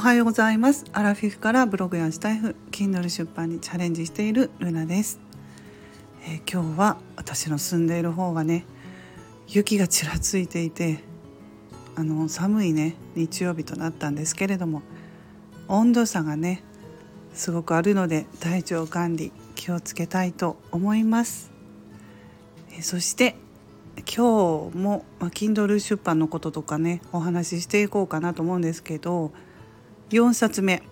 はようございます。アラフィフからブログやスタイフ Kindle 出版にチャレンジしているルナです、えー、今日は私の住んでいる方がね雪がちらついていてあの寒いね日曜日となったんですけれども温度差がねすごくあるので体調管理気をつけたいと思います、えー、そして今日も、まあ、Kindle 出版のこととかねお話ししていこうかなと思うんですけど4冊目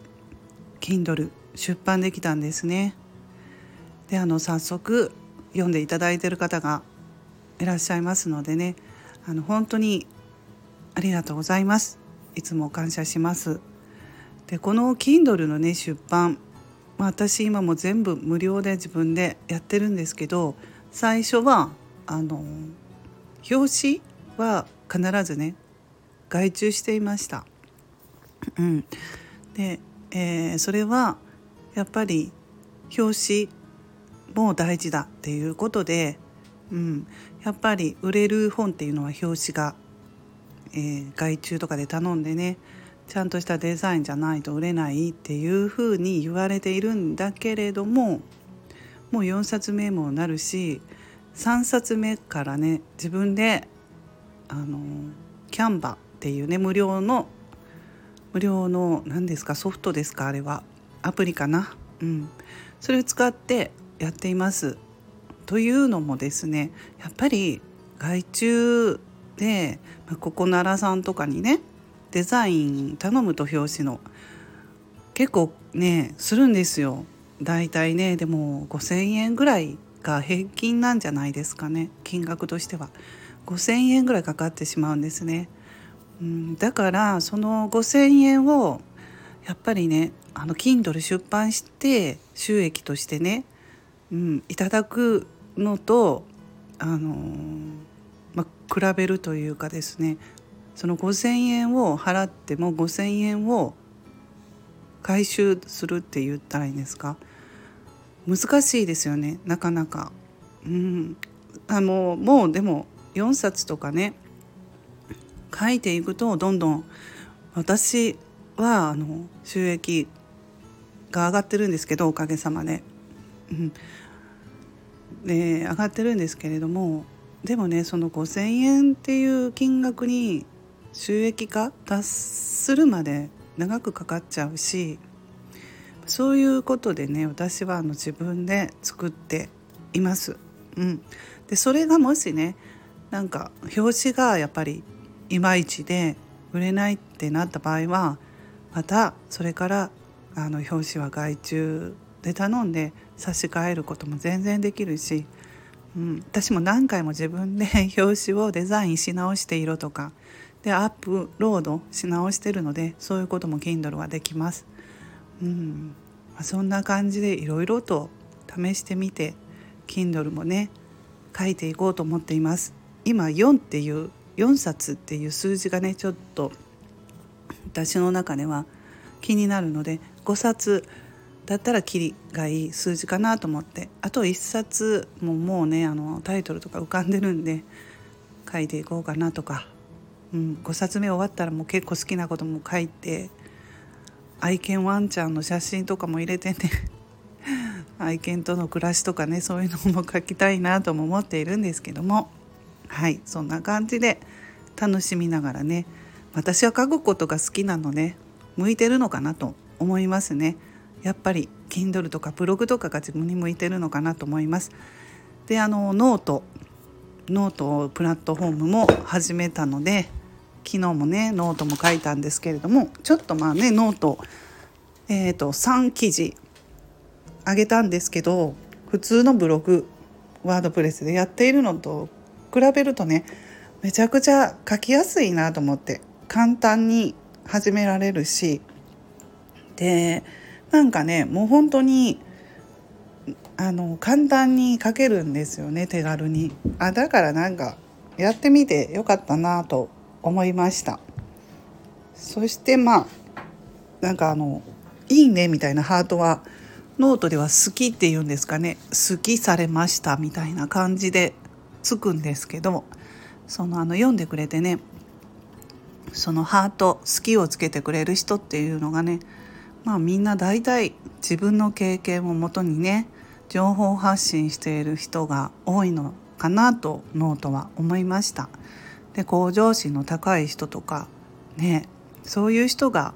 Kindle 出版できたんですね。であの早速読んでいただいてる方がいらっしゃいますのでねあの本当にありがとうございます。いつも感謝します。でこの Kindle のね出版、私今も全部無料で自分でやってるんですけど最初はあの表紙は必ずね外注していました。うん、で、えー、それはやっぱり表紙も大事だっていうことで、うん、やっぱり売れる本っていうのは表紙が、えー、外注とかで頼んでねちゃんとしたデザインじゃないと売れないっていうふうに言われているんだけれどももう4冊目もなるし3冊目からね自分であのキャンバっていうね無料の無料の何ですかソフトですかあれは。アプリかな。うん。それを使ってやっています。というのもですねやっぱり外注で、まあ、ここ奈良さんとかにねデザイン頼むと表紙の結構ねするんですよ。だいたいねでも5,000円ぐらいが平均なんじゃないですかね。金額としては。5,000円ぐらいかかってしまうんですね、うん、だからその5,000円をやっぱりねあの Kindle 出版して収益としてね、うん、いただくのとあのま比べるというかですねその5,000円を払っても5,000円を回収するって言ったらいいんですか？難しいですよねなかなか。うん、あのもうでも4冊とかね書いていくとどんどん私はあの収益が上がってるんですけどおかげさまで。うん、で上がってるんですけれどもでもねその5,000円っていう金額に収益化達するまで長くかかっちゃうしそういうことでね私はあの自分で作っています。うん、でそれがもしねなんか表紙がやっぱりいまいちで売れないってなった場合はまたそれからあの表紙は外注で頼んで差し替えることも全然できるし、うん、私も何回も自分で 表紙をデザインし直して色とかでアップロードし直してるのでそういうことも Kindle はできます。うんまあ、そんな感じでいろいろと試してみて Kindle もね書いていこうと思っています今4っていう4冊っていう数字がねちょっと私の中では気になるので5冊だったらキリがいい数字かなと思ってあと1冊ももうねあのタイトルとか浮かんでるんで書いていこうかなとか、うん、5冊目終わったらもう結構好きなことも書いて愛犬ワンちゃんの写真とかも入れてね 愛犬との暮らしとかねそういうのも書きたいなとも思っているんですけども。はいそんな感じで楽しみながらね私は書くことが好きなので向いてるのかなと思いますね。やっぱり Kindle とかブログとかが自分に向いてるのかなと思います。であのノートノートプラットフォームも始めたので昨日もねノートも書いたんですけれどもちょっとまあねノートえーと、3記事あげたんですけど普通のブログワードプレスでやっているのと比べるとねめちゃくちゃ書きやすいなと思って簡単に始められるしでなんかねもう本当にあの簡単に書けるんですよね手軽に。あだからなんかやってみてよかったなと思いました。そしてまあなんかあの「いいね」みたいなハートはノートでは「好き」って言うんですかね「好きされました」みたいな感じでつくんですけどそのあの読んでくれてねそのハート好きをつけてくれる人っていうのがねまあみんな大体自分の経験をもとにね情報発信している人が多いのかなとノートは思いました。で向上心の高い人とかねそういう人が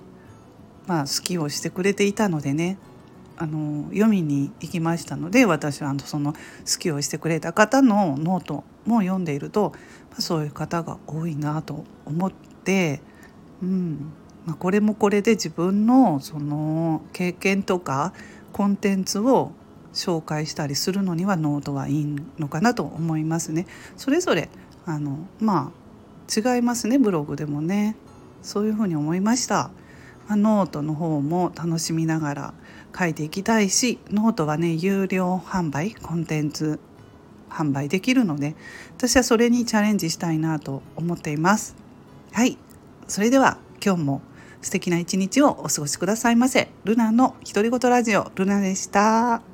まあ好きをしてくれていたのでねあの読みに行きましたので私はその好きをしてくれた方のノートも読んでいると、そういう方が多いなと思って、うんまあ、これもこれで自分のその経験とかコンテンツを紹介したりするのにはノートはいいのかなと思いますね。それぞれあのまあ違いますねブログでもねそういうふうに思いました。まあ、ノートの方も楽しみながら書いていきたいしノートはね有料販売コンテンツ販売できるので私はそれにチャレンジしたいなと思っています。はい。それでは今日も素敵な一日をお過ごしくださいませ。ルナの独り言ラジオルナでした。